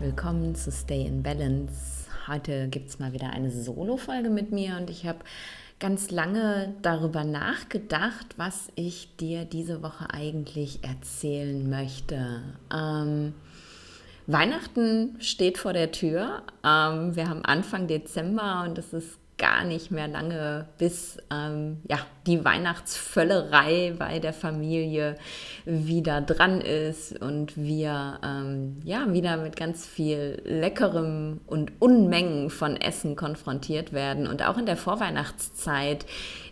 Willkommen zu Stay in Balance. Heute gibt es mal wieder eine Solo-Folge mit mir und ich habe ganz lange darüber nachgedacht, was ich dir diese Woche eigentlich erzählen möchte. Ähm, Weihnachten steht vor der Tür. Ähm, wir haben Anfang Dezember und es ist gar nicht mehr lange, bis ähm, ja, die Weihnachtsvöllerei bei der Familie wieder dran ist und wir ähm, ja, wieder mit ganz viel Leckerem und Unmengen von Essen konfrontiert werden. Und auch in der Vorweihnachtszeit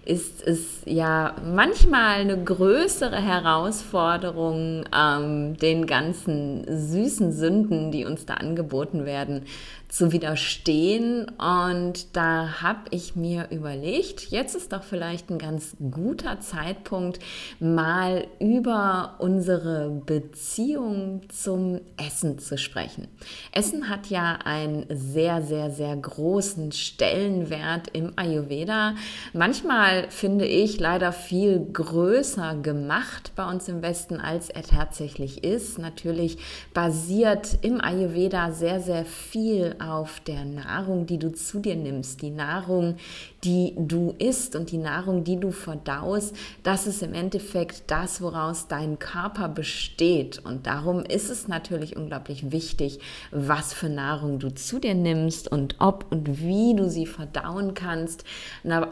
ist es ja manchmal eine größere Herausforderung, ähm, den ganzen süßen Sünden, die uns da angeboten werden, zu widerstehen. Und da habe ich mir überlegt, jetzt ist doch vielleicht ein ganz guter Zeitpunkt, mal über unsere Beziehung zum Essen zu sprechen. Essen hat ja einen sehr, sehr, sehr großen Stellenwert im Ayurveda. Manchmal finde ich leider viel größer gemacht bei uns im Westen, als er tatsächlich ist. Natürlich basiert im Ayurveda sehr, sehr viel auf der Nahrung, die du zu dir nimmst, die Nahrung, die du isst und die Nahrung, die du verdaust, das ist im Endeffekt das, woraus dein Körper besteht. Und darum ist es natürlich unglaublich wichtig, was für Nahrung du zu dir nimmst und ob und wie du sie verdauen kannst.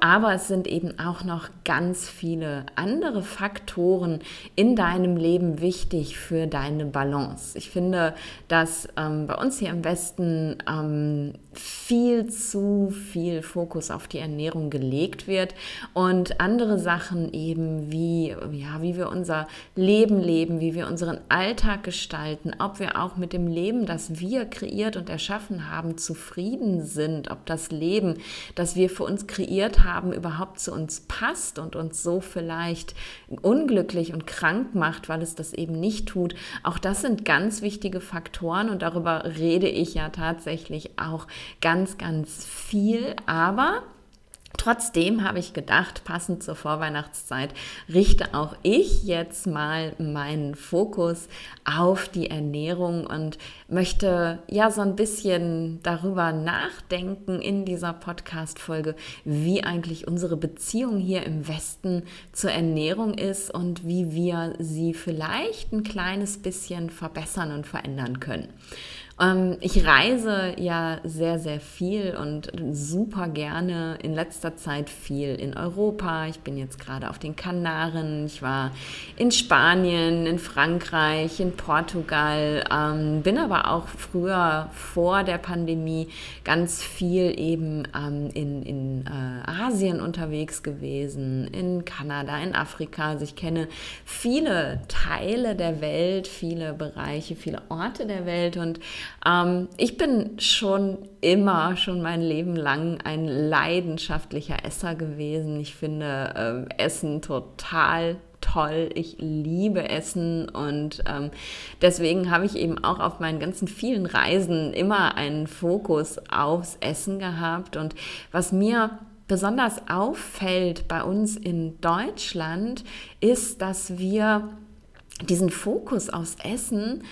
Aber es sind eben auch noch ganz viele andere Faktoren in deinem Leben wichtig für deine Balance. Ich finde, dass ähm, bei uns hier im Westen ähm, viel zu viel Fokus auf die Ernährung gelegt wird und andere Sachen eben wie, ja, wie wir unser Leben leben, wie wir unseren Alltag gestalten, ob wir auch mit dem Leben, das wir kreiert und erschaffen haben, zufrieden sind, ob das Leben, das wir für uns kreiert haben, überhaupt zu uns passt und uns so vielleicht unglücklich und krank macht, weil es das eben nicht tut. Auch das sind ganz wichtige Faktoren und darüber rede ich ja tatsächlich auch ganz, ganz viel. Aber Trotzdem habe ich gedacht, passend zur Vorweihnachtszeit richte auch ich jetzt mal meinen Fokus auf die Ernährung und möchte ja so ein bisschen darüber nachdenken in dieser Podcast-Folge, wie eigentlich unsere Beziehung hier im Westen zur Ernährung ist und wie wir sie vielleicht ein kleines bisschen verbessern und verändern können. Ähm, ich reise ja sehr, sehr viel und super gerne in letzter Zeit viel in Europa. Ich bin jetzt gerade auf den Kanaren. Ich war in Spanien, in Frankreich, in Portugal. Ähm, bin aber auch früher vor der Pandemie ganz viel eben ähm, in, in äh, Asien unterwegs gewesen, in Kanada, in Afrika. Also ich kenne viele Teile der Welt, viele Bereiche, viele Orte der Welt und ähm, ich bin schon immer, schon mein Leben lang ein leidenschaftlicher Esser gewesen. Ich finde ähm, Essen total toll. Ich liebe Essen und ähm, deswegen habe ich eben auch auf meinen ganzen vielen Reisen immer einen Fokus aufs Essen gehabt. Und was mir besonders auffällt bei uns in Deutschland, ist, dass wir diesen Fokus aufs Essen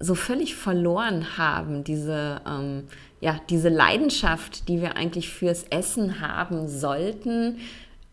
so völlig verloren haben, diese, ähm, ja, diese Leidenschaft, die wir eigentlich fürs Essen haben sollten,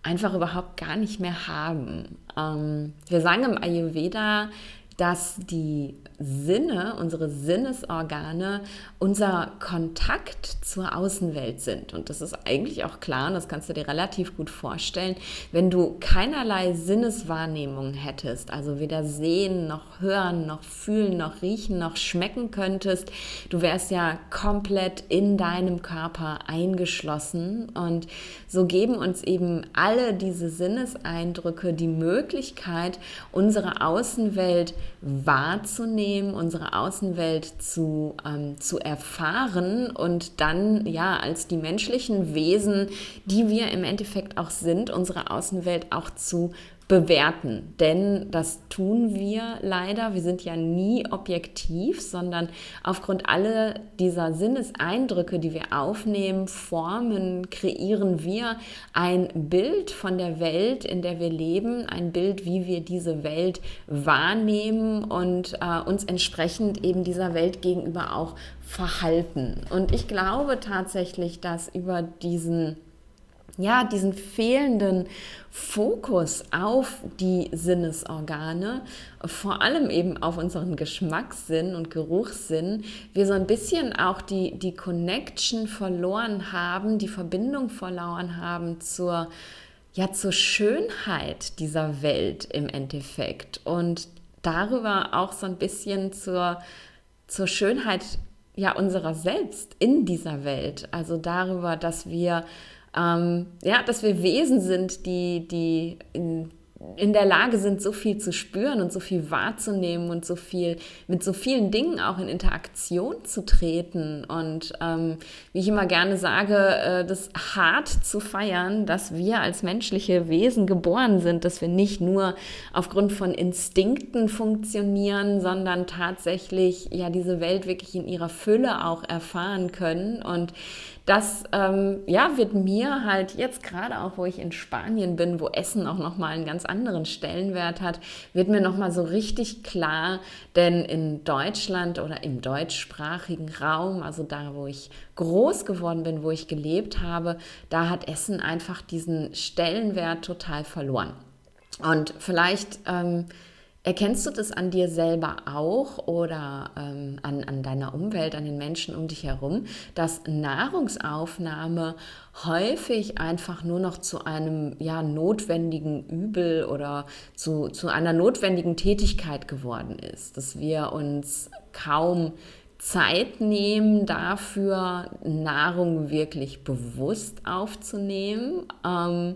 einfach überhaupt gar nicht mehr haben. Ähm, wir sagen im Ayurveda, dass die Sinne, unsere Sinnesorgane, unser Kontakt zur Außenwelt sind. Und das ist eigentlich auch klar, und das kannst du dir relativ gut vorstellen, wenn du keinerlei Sinneswahrnehmung hättest, also weder sehen noch hören noch fühlen noch riechen noch schmecken könntest, du wärst ja komplett in deinem Körper eingeschlossen. Und so geben uns eben alle diese Sinneseindrücke die Möglichkeit, unsere Außenwelt wahrzunehmen, unsere Außenwelt zu, ähm, zu erfahren und dann ja als die menschlichen Wesen, die wir im Endeffekt auch sind, unsere Außenwelt auch zu bewerten. Denn das tun wir leider. Wir sind ja nie objektiv, sondern aufgrund aller dieser Sinneseindrücke, die wir aufnehmen, formen, kreieren wir ein Bild von der Welt, in der wir leben, ein Bild, wie wir diese Welt wahrnehmen und äh, uns entsprechend eben dieser Welt gegenüber auch verhalten. Und ich glaube tatsächlich, dass über diesen ja, diesen fehlenden Fokus auf die Sinnesorgane, vor allem eben auf unseren Geschmackssinn und Geruchssinn, wir so ein bisschen auch die, die Connection verloren haben, die Verbindung verloren haben zur, ja, zur Schönheit dieser Welt im Endeffekt und darüber auch so ein bisschen zur, zur Schönheit ja, unserer selbst in dieser Welt. Also darüber, dass wir ähm, ja, dass wir Wesen sind, die, die in, in der Lage sind, so viel zu spüren und so viel wahrzunehmen und so viel mit so vielen Dingen auch in Interaktion zu treten. Und ähm, wie ich immer gerne sage, äh, das hart zu feiern, dass wir als menschliche Wesen geboren sind, dass wir nicht nur aufgrund von Instinkten funktionieren, sondern tatsächlich ja diese Welt wirklich in ihrer Fülle auch erfahren können. Und das ähm, ja, wird mir halt jetzt gerade auch, wo ich in Spanien bin, wo Essen auch nochmal einen ganz anderen Stellenwert hat, wird mir nochmal so richtig klar, denn in Deutschland oder im deutschsprachigen Raum, also da, wo ich groß geworden bin, wo ich gelebt habe, da hat Essen einfach diesen Stellenwert total verloren. Und vielleicht ähm, Erkennst du das an dir selber auch oder ähm, an, an deiner Umwelt, an den Menschen um dich herum, dass Nahrungsaufnahme häufig einfach nur noch zu einem ja, notwendigen Übel oder zu, zu einer notwendigen Tätigkeit geworden ist, dass wir uns kaum Zeit nehmen dafür, Nahrung wirklich bewusst aufzunehmen. Ähm,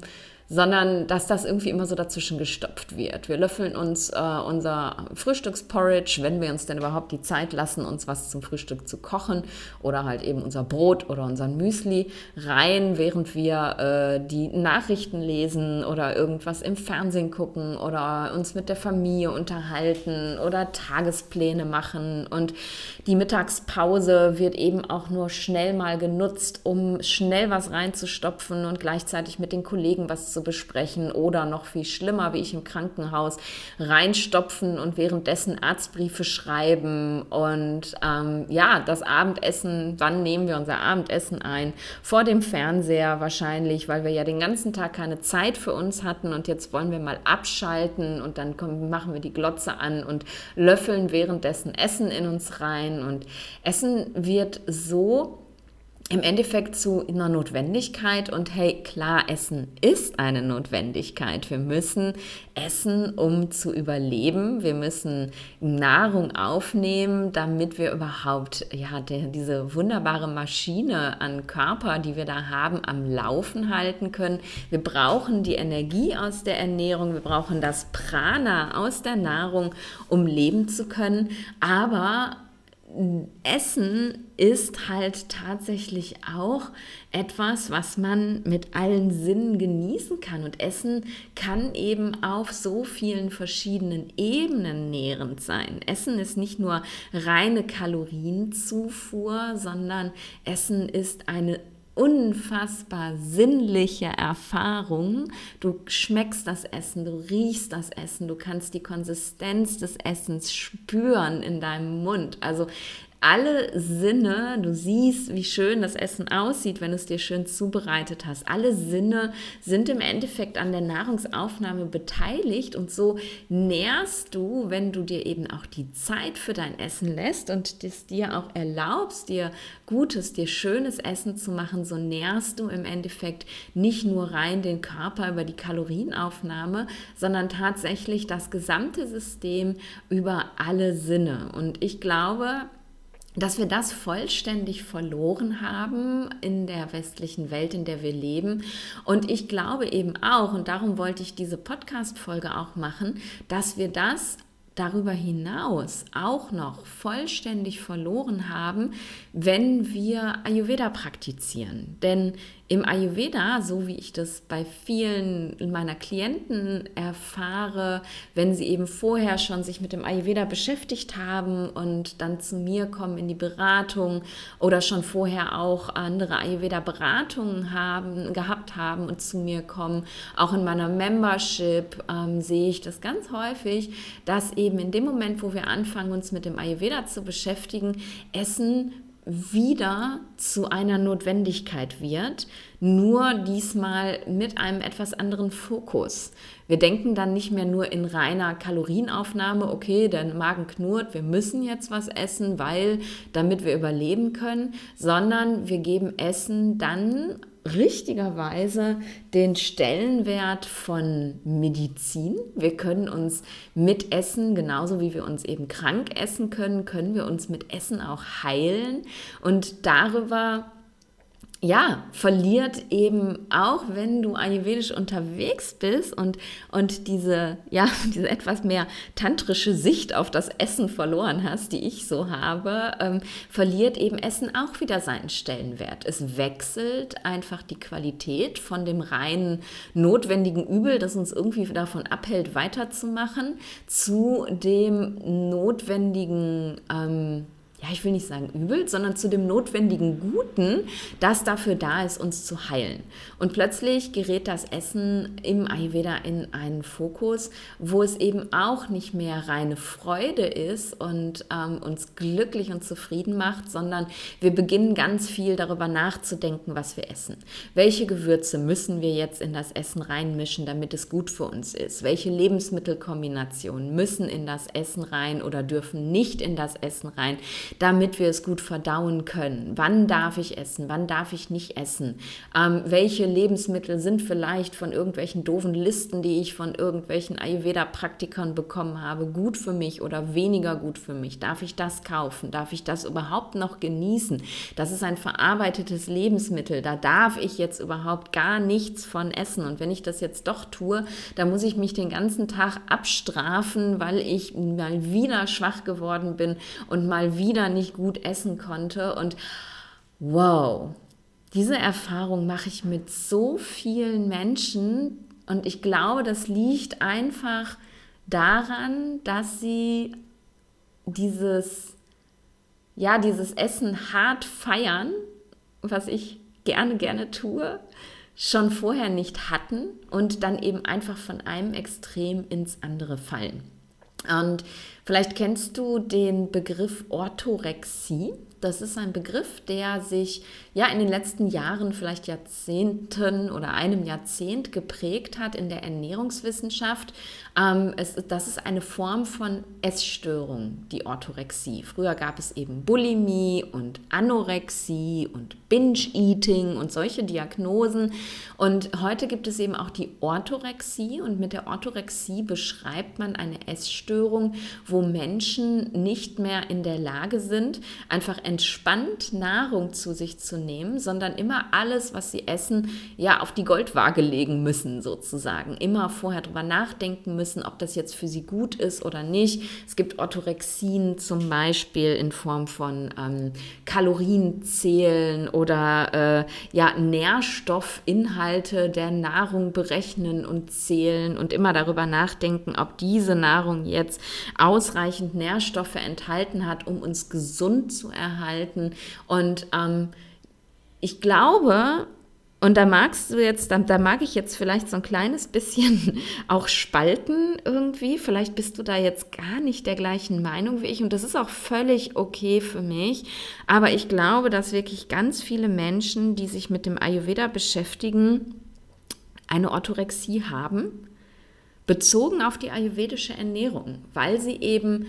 sondern dass das irgendwie immer so dazwischen gestopft wird. Wir löffeln uns äh, unser Frühstücksporridge, wenn wir uns denn überhaupt die Zeit lassen, uns was zum Frühstück zu kochen oder halt eben unser Brot oder unseren Müsli rein, während wir äh, die Nachrichten lesen oder irgendwas im Fernsehen gucken oder uns mit der Familie unterhalten oder Tagespläne machen. Und die Mittagspause wird eben auch nur schnell mal genutzt, um schnell was reinzustopfen und gleichzeitig mit den Kollegen was zu besprechen oder noch viel schlimmer, wie ich im Krankenhaus, reinstopfen und währenddessen Arztbriefe schreiben und ähm, ja, das Abendessen, wann nehmen wir unser Abendessen ein? Vor dem Fernseher wahrscheinlich, weil wir ja den ganzen Tag keine Zeit für uns hatten und jetzt wollen wir mal abschalten und dann kommen, machen wir die Glotze an und löffeln währenddessen Essen in uns rein und Essen wird so im Endeffekt zu einer Notwendigkeit und hey, klar, Essen ist eine Notwendigkeit. Wir müssen essen, um zu überleben. Wir müssen Nahrung aufnehmen, damit wir überhaupt ja, der, diese wunderbare Maschine an Körper, die wir da haben, am Laufen halten können. Wir brauchen die Energie aus der Ernährung, wir brauchen das Prana aus der Nahrung, um leben zu können. Aber Essen ist halt tatsächlich auch etwas, was man mit allen Sinnen genießen kann. Und Essen kann eben auf so vielen verschiedenen Ebenen nährend sein. Essen ist nicht nur reine Kalorienzufuhr, sondern Essen ist eine unfassbar sinnliche Erfahrung. Du schmeckst das Essen, du riechst das Essen, du kannst die Konsistenz des Essens spüren in deinem Mund. Also alle Sinne, du siehst, wie schön das Essen aussieht, wenn du es dir schön zubereitet hast. Alle Sinne sind im Endeffekt an der Nahrungsaufnahme beteiligt und so nährst du, wenn du dir eben auch die Zeit für dein Essen lässt und es dir auch erlaubst, dir gutes, dir schönes Essen zu machen, so nährst du im Endeffekt nicht nur rein den Körper über die Kalorienaufnahme, sondern tatsächlich das gesamte System über alle Sinne. Und ich glaube, dass wir das vollständig verloren haben in der westlichen Welt, in der wir leben. Und ich glaube eben auch, und darum wollte ich diese Podcast-Folge auch machen, dass wir das darüber hinaus auch noch vollständig verloren haben, wenn wir Ayurveda praktizieren. Denn im Ayurveda, so wie ich das bei vielen meiner Klienten erfahre, wenn sie eben vorher schon sich mit dem Ayurveda beschäftigt haben und dann zu mir kommen in die Beratung oder schon vorher auch andere Ayurveda-Beratungen haben, gehabt haben und zu mir kommen, auch in meiner Membership ähm, sehe ich das ganz häufig, dass eben in dem Moment, wo wir anfangen, uns mit dem Ayurveda zu beschäftigen, Essen wieder zu einer Notwendigkeit wird, nur diesmal mit einem etwas anderen Fokus. Wir denken dann nicht mehr nur in reiner Kalorienaufnahme, okay, der Magen knurrt, wir müssen jetzt was essen, weil damit wir überleben können, sondern wir geben Essen dann richtigerweise den Stellenwert von Medizin. Wir können uns mit Essen, genauso wie wir uns eben krank essen können, können wir uns mit Essen auch heilen und darüber ja, verliert eben auch, wenn du ayurvedisch unterwegs bist und, und diese, ja, diese etwas mehr tantrische Sicht auf das Essen verloren hast, die ich so habe, ähm, verliert eben Essen auch wieder seinen Stellenwert. Es wechselt einfach die Qualität von dem reinen notwendigen Übel, das uns irgendwie davon abhält, weiterzumachen, zu dem notwendigen, ähm, ja, ich will nicht sagen übel, sondern zu dem notwendigen Guten, das dafür da ist, uns zu heilen. Und plötzlich gerät das Essen im Ayurveda in einen Fokus, wo es eben auch nicht mehr reine Freude ist und ähm, uns glücklich und zufrieden macht, sondern wir beginnen ganz viel darüber nachzudenken, was wir essen. Welche Gewürze müssen wir jetzt in das Essen reinmischen, damit es gut für uns ist? Welche Lebensmittelkombinationen müssen in das Essen rein oder dürfen nicht in das Essen rein? Damit wir es gut verdauen können. Wann darf ich essen? Wann darf ich nicht essen? Ähm, welche Lebensmittel sind vielleicht von irgendwelchen doofen Listen, die ich von irgendwelchen Ayurveda-Praktikern bekommen habe, gut für mich oder weniger gut für mich? Darf ich das kaufen? Darf ich das überhaupt noch genießen? Das ist ein verarbeitetes Lebensmittel. Da darf ich jetzt überhaupt gar nichts von essen. Und wenn ich das jetzt doch tue, dann muss ich mich den ganzen Tag abstrafen, weil ich mal wieder schwach geworden bin und mal wieder wieder nicht gut essen konnte. Und wow, diese Erfahrung mache ich mit so vielen Menschen. Und ich glaube, das liegt einfach daran, dass sie dieses, ja, dieses Essen hart feiern, was ich gerne, gerne tue, schon vorher nicht hatten und dann eben einfach von einem Extrem ins andere fallen. Und vielleicht kennst du den Begriff Orthorexie. Das ist ein Begriff, der sich ja in den letzten Jahren, vielleicht Jahrzehnten oder einem Jahrzehnt geprägt hat in der Ernährungswissenschaft. Ähm, es, das ist eine Form von Essstörung, die Orthorexie. Früher gab es eben Bulimie und Anorexie und Binge-Eating und solche Diagnosen. Und heute gibt es eben auch die Orthorexie. Und mit der Orthorexie beschreibt man eine Essstörung, wo Menschen nicht mehr in der Lage sind, einfach entspannt Nahrung zu sich zu nehmen, sondern immer alles, was sie essen, ja auf die Goldwaage legen müssen, sozusagen. Immer vorher drüber nachdenken müssen, ob das jetzt für sie gut ist oder nicht. Es gibt Orthorexien zum Beispiel in Form von ähm, Kalorienzählen oder äh, ja, Nährstoffinhalte der Nahrung berechnen und zählen und immer darüber nachdenken, ob diese Nahrung jetzt ausreichend Nährstoffe enthalten hat, um uns gesund zu erhalten. Und ähm, ich glaube, und da magst du jetzt, da, da, mag ich jetzt vielleicht so ein kleines bisschen auch spalten irgendwie. Vielleicht bist du da jetzt gar nicht der gleichen Meinung wie ich und das ist auch völlig okay für mich. Aber ich glaube, dass wirklich ganz viele Menschen, die sich mit dem Ayurveda beschäftigen, eine Orthorexie haben, bezogen auf die ayurvedische Ernährung, weil sie eben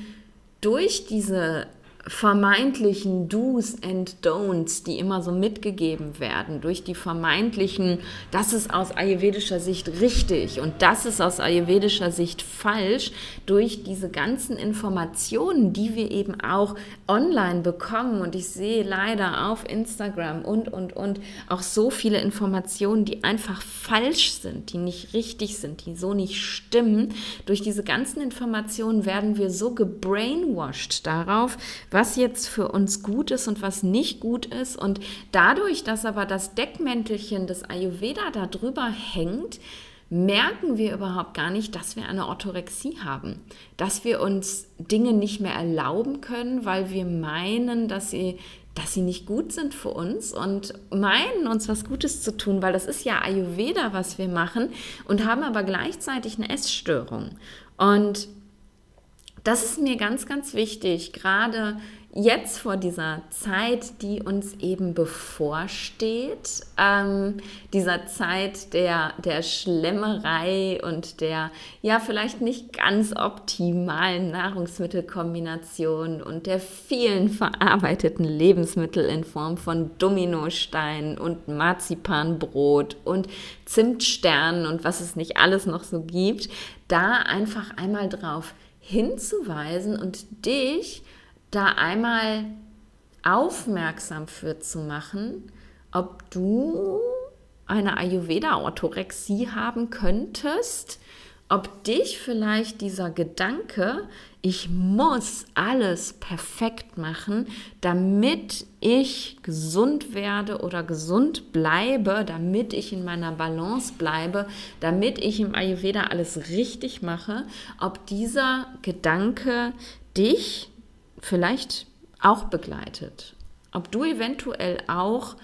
durch diese vermeintlichen Do's and Don'ts, die immer so mitgegeben werden, durch die vermeintlichen, das ist aus ayurvedischer Sicht richtig und das ist aus ayurvedischer Sicht falsch, durch diese ganzen Informationen, die wir eben auch online bekommen. Und ich sehe leider auf Instagram und, und, und auch so viele Informationen, die einfach falsch sind, die nicht richtig sind, die so nicht stimmen. Durch diese ganzen Informationen werden wir so gebrainwashed darauf, was jetzt für uns gut ist und was nicht gut ist. Und dadurch, dass aber das Deckmäntelchen des Ayurveda da drüber hängt, merken wir überhaupt gar nicht, dass wir eine Orthorexie haben, dass wir uns Dinge nicht mehr erlauben können, weil wir meinen, dass sie dass sie nicht gut sind für uns und meinen uns was Gutes zu tun, weil das ist ja Ayurveda, was wir machen und haben aber gleichzeitig eine Essstörung. Und das ist mir ganz, ganz wichtig, gerade jetzt vor dieser Zeit, die uns eben bevorsteht, ähm, dieser Zeit der, der Schlemmerei und der ja vielleicht nicht ganz optimalen Nahrungsmittelkombination und der vielen verarbeiteten Lebensmittel in Form von Dominosteinen und Marzipanbrot und Zimtsternen und was es nicht alles noch so gibt, da einfach einmal drauf hinzuweisen und dich da einmal aufmerksam für zu machen, ob du eine Ayurveda-Orthorexie haben könntest, ob dich vielleicht dieser Gedanke, ich muss alles perfekt machen, damit ich gesund werde oder gesund bleibe, damit ich in meiner Balance bleibe, damit ich im Ayurveda alles richtig mache, ob dieser Gedanke dich vielleicht auch begleitet. Ob du eventuell auch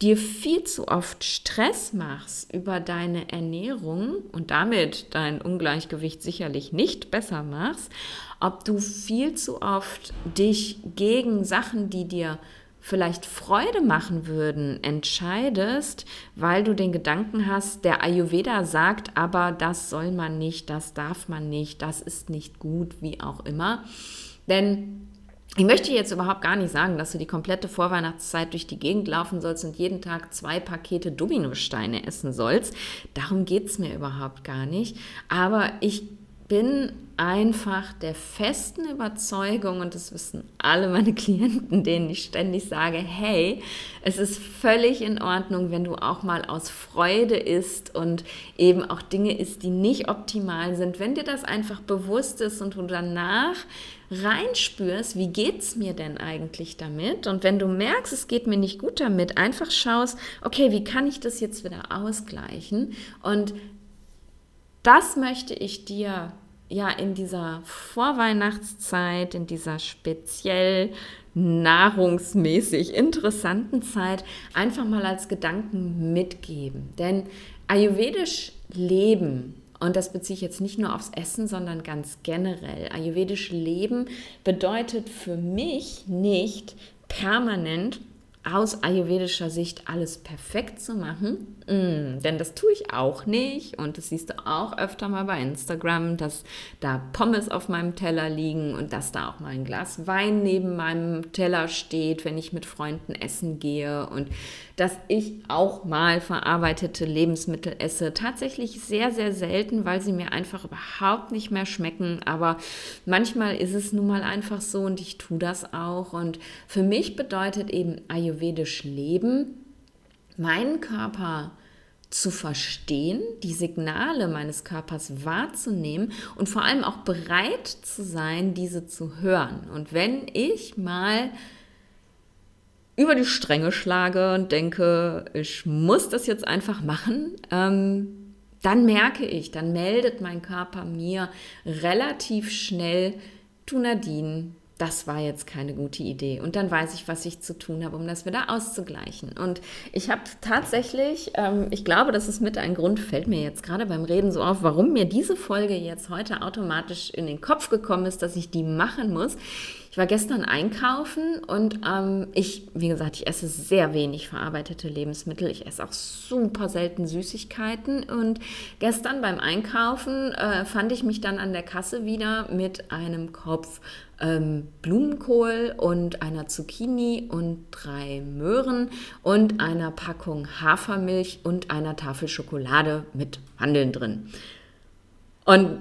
dir viel zu oft Stress machst über deine Ernährung und damit dein Ungleichgewicht sicherlich nicht besser machst, ob du viel zu oft dich gegen Sachen, die dir vielleicht Freude machen würden, entscheidest, weil du den Gedanken hast, der Ayurveda sagt, aber das soll man nicht, das darf man nicht, das ist nicht gut, wie auch immer. Denn ich möchte jetzt überhaupt gar nicht sagen, dass du die komplette Vorweihnachtszeit durch die Gegend laufen sollst und jeden Tag zwei Pakete Dominosteine essen sollst. Darum geht es mir überhaupt gar nicht. Aber ich bin einfach der festen Überzeugung, und das wissen alle meine Klienten, denen ich ständig sage, hey, es ist völlig in Ordnung, wenn du auch mal aus Freude isst und eben auch Dinge isst, die nicht optimal sind. Wenn dir das einfach bewusst ist und du danach reinspürst, wie geht es mir denn eigentlich damit? Und wenn du merkst, es geht mir nicht gut damit, einfach schaust, okay, wie kann ich das jetzt wieder ausgleichen? Und das möchte ich dir ja in dieser Vorweihnachtszeit, in dieser speziell nahrungsmäßig interessanten Zeit einfach mal als Gedanken mitgeben. Denn ayurvedisch leben, und das beziehe ich jetzt nicht nur aufs Essen, sondern ganz generell, ayurvedisch leben bedeutet für mich nicht permanent aus ayurvedischer Sicht alles perfekt zu machen, mm, denn das tue ich auch nicht und das siehst du auch öfter mal bei Instagram, dass da Pommes auf meinem Teller liegen und dass da auch mal ein Glas Wein neben meinem Teller steht, wenn ich mit Freunden essen gehe und dass ich auch mal verarbeitete Lebensmittel esse. Tatsächlich sehr, sehr selten, weil sie mir einfach überhaupt nicht mehr schmecken. Aber manchmal ist es nun mal einfach so und ich tue das auch. Und für mich bedeutet eben ayurvedisch Leben, meinen Körper zu verstehen, die Signale meines Körpers wahrzunehmen und vor allem auch bereit zu sein, diese zu hören. Und wenn ich mal über die Stränge schlage und denke, ich muss das jetzt einfach machen, ähm, dann merke ich, dann meldet mein Körper mir relativ schnell, du Nadine, das war jetzt keine gute Idee. Und dann weiß ich, was ich zu tun habe, um das wieder auszugleichen. Und ich habe tatsächlich, ähm, ich glaube, das ist mit ein Grund, fällt mir jetzt gerade beim Reden so auf, warum mir diese Folge jetzt heute automatisch in den Kopf gekommen ist, dass ich die machen muss. Ich war gestern einkaufen und ähm, ich, wie gesagt, ich esse sehr wenig verarbeitete Lebensmittel. Ich esse auch super selten Süßigkeiten. Und gestern beim Einkaufen äh, fand ich mich dann an der Kasse wieder mit einem Kopf ähm, Blumenkohl und einer Zucchini und drei Möhren und einer Packung Hafermilch und einer Tafel Schokolade mit Mandeln drin. Und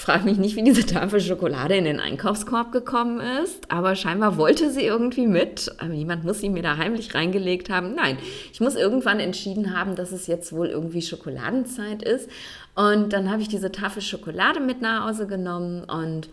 frage mich nicht, wie diese Tafel Schokolade in den Einkaufskorb gekommen ist, aber scheinbar wollte sie irgendwie mit. Niemand muss sie mir da heimlich reingelegt haben. Nein, ich muss irgendwann entschieden haben, dass es jetzt wohl irgendwie Schokoladenzeit ist. Und dann habe ich diese Tafel Schokolade mit nach Hause genommen und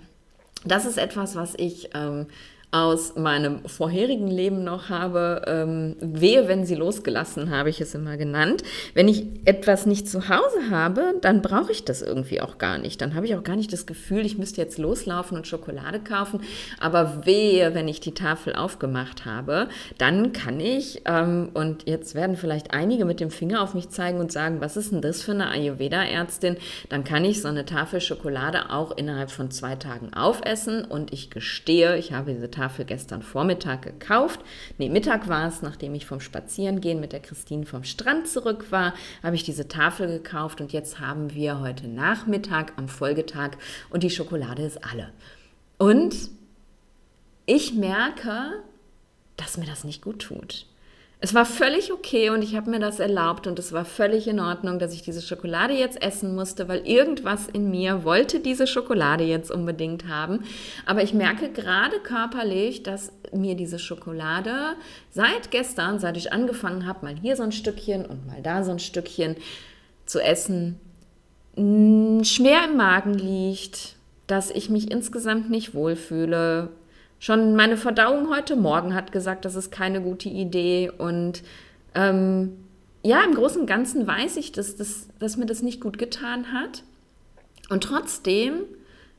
das ist etwas, was ich ähm, aus meinem vorherigen Leben noch habe. Ähm, wehe, wenn sie losgelassen, habe ich es immer genannt. Wenn ich etwas nicht zu Hause habe, dann brauche ich das irgendwie auch gar nicht. Dann habe ich auch gar nicht das Gefühl, ich müsste jetzt loslaufen und Schokolade kaufen. Aber wehe, wenn ich die Tafel aufgemacht habe, dann kann ich, ähm, und jetzt werden vielleicht einige mit dem Finger auf mich zeigen und sagen, was ist denn das für eine Ayurveda-Ärztin? Dann kann ich so eine Tafel Schokolade auch innerhalb von zwei Tagen aufessen. Und ich gestehe, ich habe diese Tafel gestern Vormittag gekauft. Nee, Mittag war es, nachdem ich vom Spazierengehen mit der Christine vom Strand zurück war, habe ich diese Tafel gekauft und jetzt haben wir heute Nachmittag am Folgetag und die Schokolade ist alle. Und ich merke, dass mir das nicht gut tut. Es war völlig okay und ich habe mir das erlaubt und es war völlig in Ordnung, dass ich diese Schokolade jetzt essen musste, weil irgendwas in mir wollte diese Schokolade jetzt unbedingt haben. Aber ich merke gerade körperlich, dass mir diese Schokolade seit gestern, seit ich angefangen habe, mal hier so ein Stückchen und mal da so ein Stückchen zu essen, schwer im Magen liegt, dass ich mich insgesamt nicht wohlfühle, Schon meine Verdauung heute Morgen hat gesagt, das ist keine gute Idee. Und ähm, ja, im Großen und Ganzen weiß ich, dass, dass, dass mir das nicht gut getan hat. Und trotzdem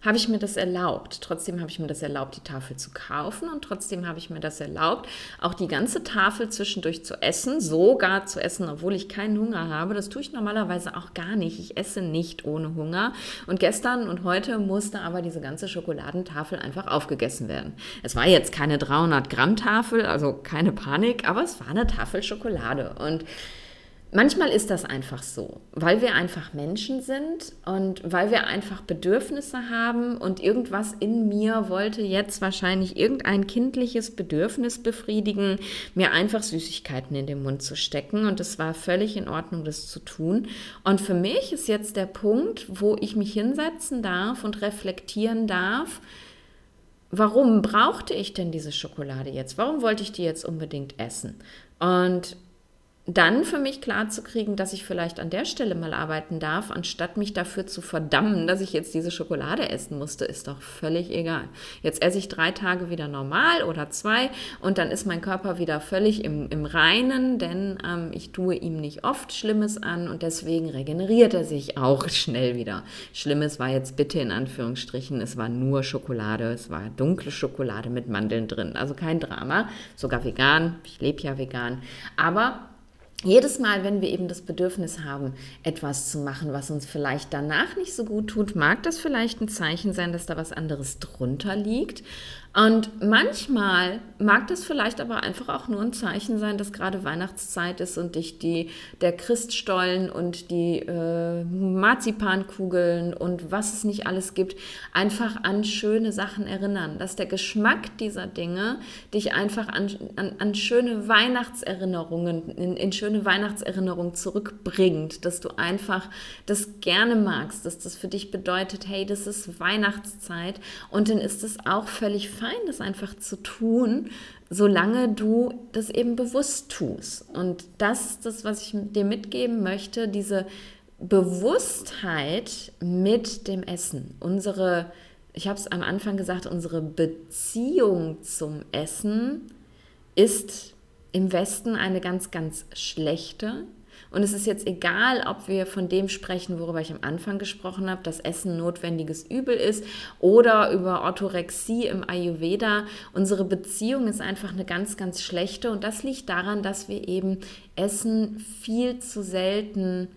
habe ich mir das erlaubt. Trotzdem habe ich mir das erlaubt, die Tafel zu kaufen und trotzdem habe ich mir das erlaubt, auch die ganze Tafel zwischendurch zu essen, sogar zu essen, obwohl ich keinen Hunger habe. Das tue ich normalerweise auch gar nicht. Ich esse nicht ohne Hunger. Und gestern und heute musste aber diese ganze Schokoladentafel einfach aufgegessen werden. Es war jetzt keine 300 Gramm Tafel, also keine Panik, aber es war eine Tafel Schokolade und Manchmal ist das einfach so, weil wir einfach Menschen sind und weil wir einfach Bedürfnisse haben und irgendwas in mir wollte jetzt wahrscheinlich irgendein kindliches Bedürfnis befriedigen, mir einfach Süßigkeiten in den Mund zu stecken und es war völlig in Ordnung, das zu tun. Und für mich ist jetzt der Punkt, wo ich mich hinsetzen darf und reflektieren darf, warum brauchte ich denn diese Schokolade jetzt? Warum wollte ich die jetzt unbedingt essen? Und dann für mich klar zu kriegen, dass ich vielleicht an der Stelle mal arbeiten darf, anstatt mich dafür zu verdammen, dass ich jetzt diese Schokolade essen musste, ist doch völlig egal. Jetzt esse ich drei Tage wieder normal oder zwei und dann ist mein Körper wieder völlig im, im Reinen, denn ähm, ich tue ihm nicht oft Schlimmes an und deswegen regeneriert er sich auch schnell wieder. Schlimmes war jetzt bitte in Anführungsstrichen, es war nur Schokolade, es war dunkle Schokolade mit Mandeln drin, also kein Drama, sogar vegan, ich lebe ja vegan, aber jedes Mal, wenn wir eben das Bedürfnis haben, etwas zu machen, was uns vielleicht danach nicht so gut tut, mag das vielleicht ein Zeichen sein, dass da was anderes drunter liegt. Und manchmal mag das vielleicht aber einfach auch nur ein Zeichen sein, dass gerade Weihnachtszeit ist und dich die, der Christstollen und die äh, Marzipankugeln und was es nicht alles gibt, einfach an schöne Sachen erinnern. Dass der Geschmack dieser Dinge dich einfach an, an, an schöne Weihnachtserinnerungen, in, in schöne Weihnachtserinnerungen zurückbringt. Dass du einfach das gerne magst, dass das für dich bedeutet, hey, das ist Weihnachtszeit und dann ist es auch völlig fein, das einfach zu tun, solange du das eben bewusst tust. Und das ist das, was ich dir mitgeben möchte, diese Bewusstheit mit dem Essen. Unsere, ich habe es am Anfang gesagt, unsere Beziehung zum Essen ist im Westen eine ganz, ganz schlechte. Und es ist jetzt egal, ob wir von dem sprechen, worüber ich am Anfang gesprochen habe, dass Essen notwendiges Übel ist oder über Orthorexie im Ayurveda. Unsere Beziehung ist einfach eine ganz, ganz schlechte und das liegt daran, dass wir eben Essen viel zu selten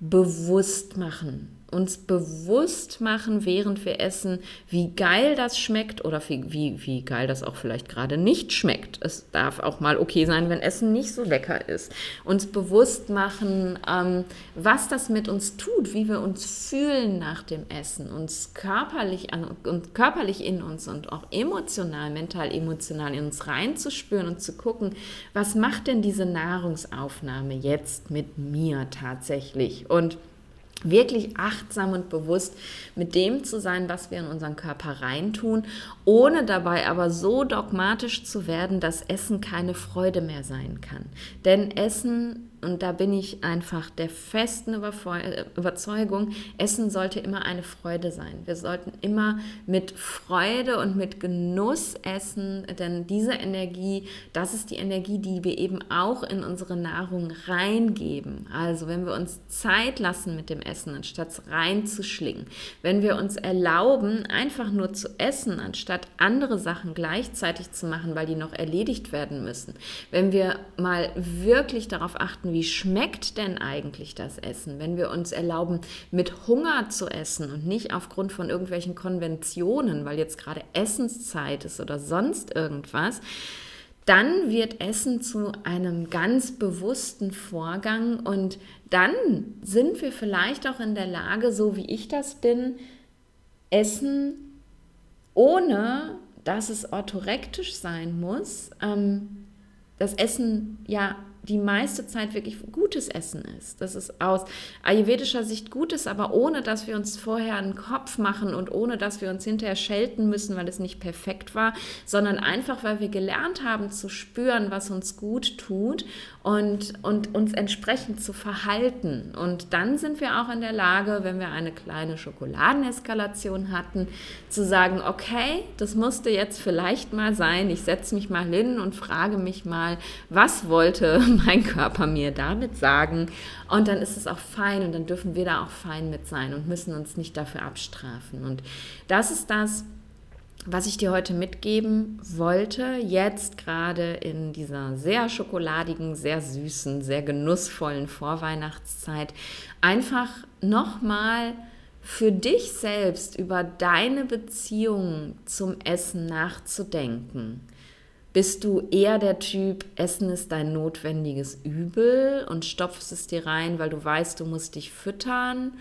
bewusst machen. Uns bewusst machen, während wir essen, wie geil das schmeckt oder wie, wie, wie geil das auch vielleicht gerade nicht schmeckt. Es darf auch mal okay sein, wenn Essen nicht so lecker ist. Uns bewusst machen, ähm, was das mit uns tut, wie wir uns fühlen nach dem Essen, uns körperlich, an, und körperlich in uns und auch emotional, mental, emotional in uns reinzuspüren und zu gucken, was macht denn diese Nahrungsaufnahme jetzt mit mir tatsächlich? Und wirklich achtsam und bewusst mit dem zu sein, was wir in unseren Körper reintun, ohne dabei aber so dogmatisch zu werden, dass Essen keine Freude mehr sein kann. Denn Essen und da bin ich einfach der festen Überzeugung, Essen sollte immer eine Freude sein. Wir sollten immer mit Freude und mit Genuss essen, denn diese Energie, das ist die Energie, die wir eben auch in unsere Nahrung reingeben. Also wenn wir uns Zeit lassen mit dem Essen, anstatt reinzuschlingen, wenn wir uns erlauben, einfach nur zu essen, anstatt andere Sachen gleichzeitig zu machen, weil die noch erledigt werden müssen, wenn wir mal wirklich darauf achten, beobachten, wie schmeckt denn eigentlich das Essen, wenn wir uns erlauben, mit Hunger zu essen und nicht aufgrund von irgendwelchen Konventionen, weil jetzt gerade Essenszeit ist oder sonst irgendwas, dann wird Essen zu einem ganz bewussten Vorgang und dann sind wir vielleicht auch in der Lage, so wie ich das bin, Essen ohne dass es orthorektisch sein muss, ähm, das Essen ja die meiste Zeit wirklich gutes Essen ist. Das ist aus ayurvedischer Sicht gutes, aber ohne dass wir uns vorher einen Kopf machen und ohne dass wir uns hinterher schelten müssen, weil es nicht perfekt war, sondern einfach, weil wir gelernt haben zu spüren, was uns gut tut und, und uns entsprechend zu verhalten. Und dann sind wir auch in der Lage, wenn wir eine kleine Schokoladeneskalation hatten, zu sagen, okay, das musste jetzt vielleicht mal sein, ich setze mich mal hin und frage mich mal, was wollte mein Körper mir damit sagen? Und dann ist es auch fein und dann dürfen wir da auch fein mit sein und müssen uns nicht dafür abstrafen. Und das ist das, was ich dir heute mitgeben wollte, jetzt gerade in dieser sehr schokoladigen, sehr süßen, sehr genussvollen Vorweihnachtszeit, einfach nochmal für dich selbst über deine Beziehung zum Essen nachzudenken. Bist du eher der Typ, Essen ist dein notwendiges Übel und stopfst es dir rein, weil du weißt, du musst dich füttern?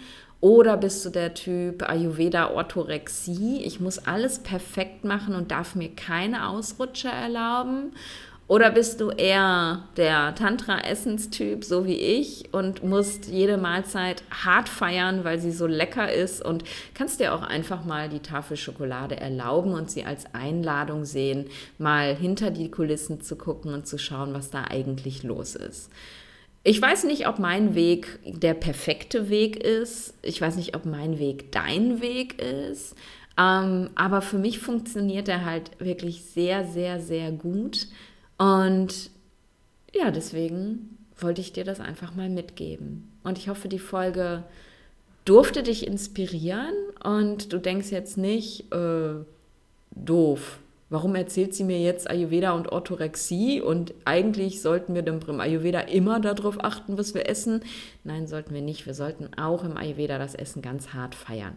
Oder bist du der Typ Ayurveda Orthorexie? Ich muss alles perfekt machen und darf mir keine Ausrutscher erlauben. Oder bist du eher der Tantra-Essenstyp, so wie ich, und musst jede Mahlzeit hart feiern, weil sie so lecker ist und kannst dir auch einfach mal die Tafel Schokolade erlauben und sie als Einladung sehen, mal hinter die Kulissen zu gucken und zu schauen, was da eigentlich los ist. Ich weiß nicht, ob mein Weg der perfekte Weg ist. Ich weiß nicht, ob mein Weg dein Weg ist. Ähm, aber für mich funktioniert er halt wirklich sehr, sehr, sehr gut. Und ja, deswegen wollte ich dir das einfach mal mitgeben. Und ich hoffe, die Folge durfte dich inspirieren und du denkst jetzt nicht, äh, doof, Warum erzählt sie mir jetzt Ayurveda und Orthorexie? Und eigentlich sollten wir im Ayurveda immer darauf achten, was wir essen. Nein, sollten wir nicht. Wir sollten auch im Ayurveda das Essen ganz hart feiern.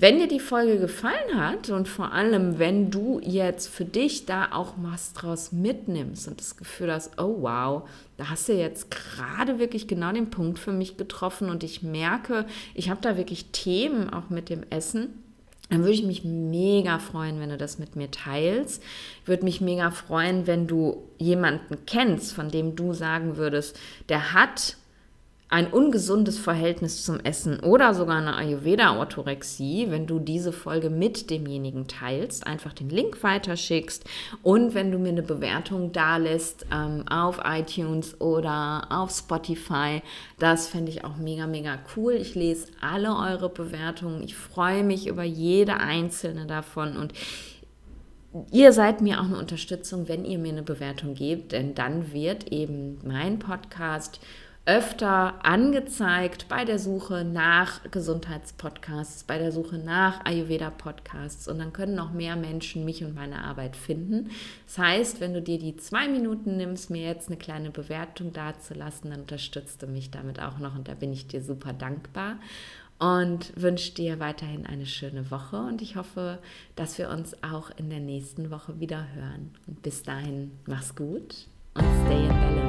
Wenn dir die Folge gefallen hat und vor allem, wenn du jetzt für dich da auch was draus mitnimmst und das Gefühl hast, oh wow, da hast du jetzt gerade wirklich genau den Punkt für mich getroffen und ich merke, ich habe da wirklich Themen auch mit dem Essen dann würde ich mich mega freuen, wenn du das mit mir teilst. Ich würde mich mega freuen, wenn du jemanden kennst, von dem du sagen würdest, der hat ein ungesundes Verhältnis zum Essen oder sogar eine Ayurveda-Orthorexie, wenn du diese Folge mit demjenigen teilst, einfach den Link weiterschickst und wenn du mir eine Bewertung dalässt ähm, auf iTunes oder auf Spotify, das fände ich auch mega, mega cool. Ich lese alle eure Bewertungen. Ich freue mich über jede einzelne davon und Ihr seid mir auch eine Unterstützung, wenn ihr mir eine Bewertung gebt, denn dann wird eben mein Podcast öfter angezeigt bei der Suche nach Gesundheitspodcasts, bei der Suche nach Ayurveda-Podcasts und dann können noch mehr Menschen mich und meine Arbeit finden. Das heißt, wenn du dir die zwei Minuten nimmst, mir jetzt eine kleine Bewertung dazulassen, dann unterstützt du mich damit auch noch und da bin ich dir super dankbar. und wünsche dir weiterhin eine schöne Woche und ich hoffe, dass wir uns auch in der nächsten Woche wieder hören. Und bis dahin, mach's gut und stay in balance.